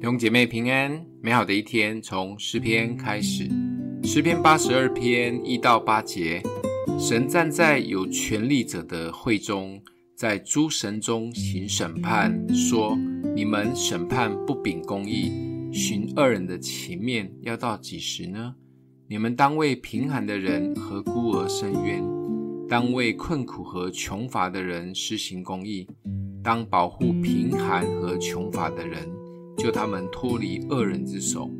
弟兄姐妹平安，美好的一天从诗篇开始。诗篇八十二篇一到八节，神站在有权力者的会中，在诸神中行审判，说：你们审判不秉公义，寻恶人的情面，要到几时呢？你们当为贫寒的人和孤儿伸冤，当为困苦和穷乏的人施行公义，当保护贫寒和穷乏的人。救他们脱离恶人之手。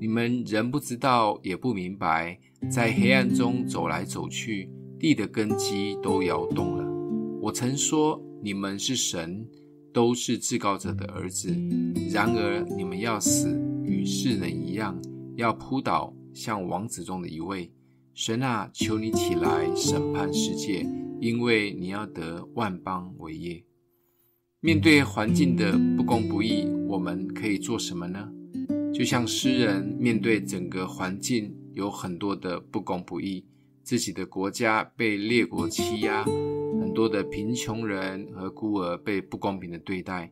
你们仍不知道，也不明白，在黑暗中走来走去，地的根基都摇动了。我曾说，你们是神，都是至高者的儿子。然而你们要死，与世人一样，要扑倒，像王子中的一位。神啊，求你起来审判世界，因为你要得万邦为业。面对环境的不公不义，我们可以做什么呢？就像诗人面对整个环境有很多的不公不义，自己的国家被列国欺压，很多的贫穷人和孤儿被不公平的对待。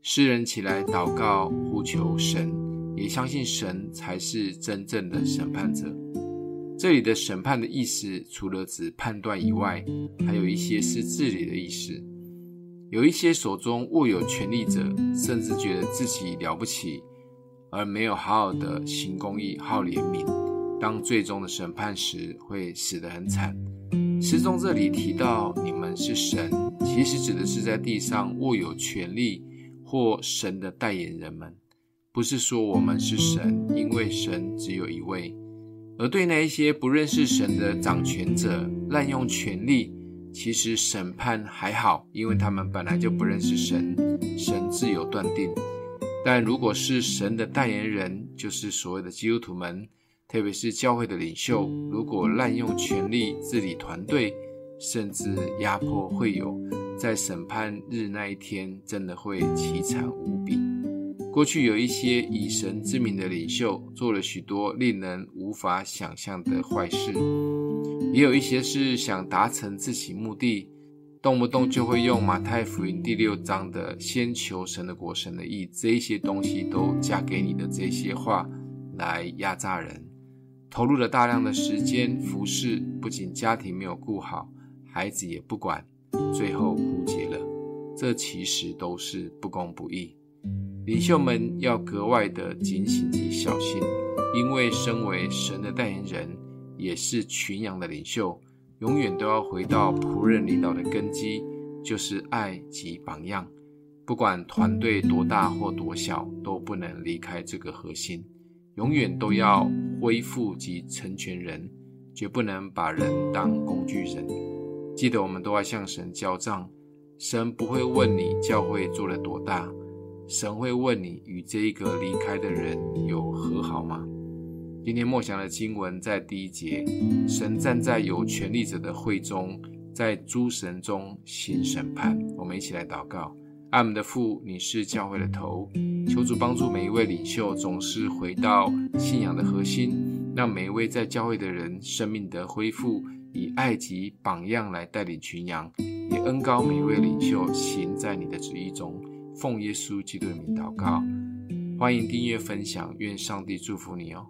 诗人起来祷告，呼求神，也相信神才是真正的审判者。这里的审判的意思，除了指判断以外，还有一些是治理的意思。有一些手中握有权力者，甚至觉得自己了不起，而没有好好的行公义、好怜悯。当最终的审判时，会死得很惨。诗中这里提到你们是神，其实指的是在地上握有权力或神的代言人们，不是说我们是神，因为神只有一位。而对那一些不认识神的掌权者，滥用权力。其实审判还好，因为他们本来就不认识神，神自有断定。但如果是神的代言人，就是所谓的基督徒们，特别是教会的领袖，如果滥用权力治理团队，甚至压迫会友，在审判日那一天，真的会凄惨无比。过去有一些以神之名的领袖，做了许多令人无法想象的坏事。也有一些是想达成自己目的，动不动就会用马太福音第六章的“先求神的国、神的义”这一些东西都加给你的这些话来压榨人，投入了大量的时间服侍，不仅家庭没有顾好，孩子也不管，最后枯竭了。这其实都是不公不义，领袖们要格外的警醒及小心，因为身为神的代言人。也是群羊的领袖，永远都要回到仆人领导的根基，就是爱及榜样。不管团队多大或多小，都不能离开这个核心。永远都要恢复及成全人，绝不能把人当工具人。记得我们都要向神交账，神不会问你教会做了多大，神会问你与这一个离开的人有和好吗？今天默想的经文在第一节，神站在有权力者的会中，在诸神中行审判。我们一起来祷告：阿们的父，你是教会的头，求主帮助每一位领袖，总是回到信仰的核心，让每一位在教会的人生命得恢复，以爱及榜样来带领群羊，也恩高每一位领袖行在你的旨意中。奉耶稣基督的名祷告，欢迎订阅分享，愿上帝祝福你哦。